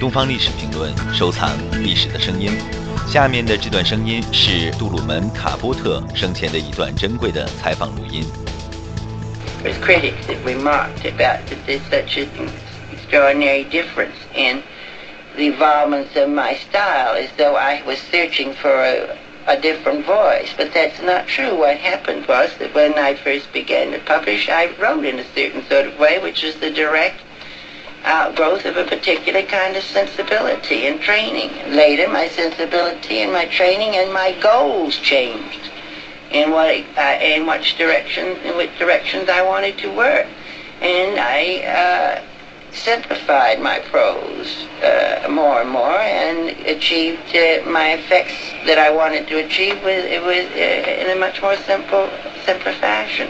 东方历史评论，收藏历史的声音。下面的这段声音是杜鲁门·卡波特生前的一段珍贵的采访录音。With critics that remarked about that there's such an extraordinary difference in the involvements of my style, as though I was searching for a, a different voice. But that's not true. What happened was that when I first began to publish, I wrote in a certain sort of way, which is the direct outgrowth of a particular kind of sensibility and training. Later, my sensibility and my training and my goals changed in what uh, in which directions in which directions I wanted to work, and I uh, simplified my prose uh, more and more and achieved uh, my effects that I wanted to achieve with with uh, in a much more simple simpler fashion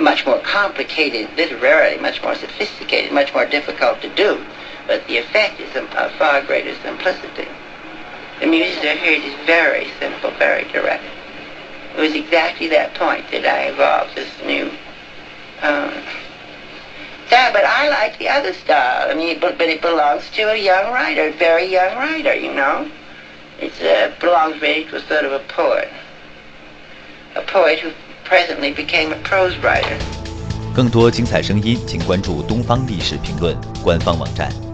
much more complicated literarily, much more sophisticated, much more difficult to do, but the effect is a, far greater simplicity. The music I heard is very simple, very direct. It was exactly that point that I evolved this new um, style, but I like the other style. I mean, but, but it belongs to a young writer, a very young writer, you know. It uh, belongs really to a sort of a poet. A poet who presently became a prose writer. 更多精彩声音，请关注《东方历史评论》官方网站。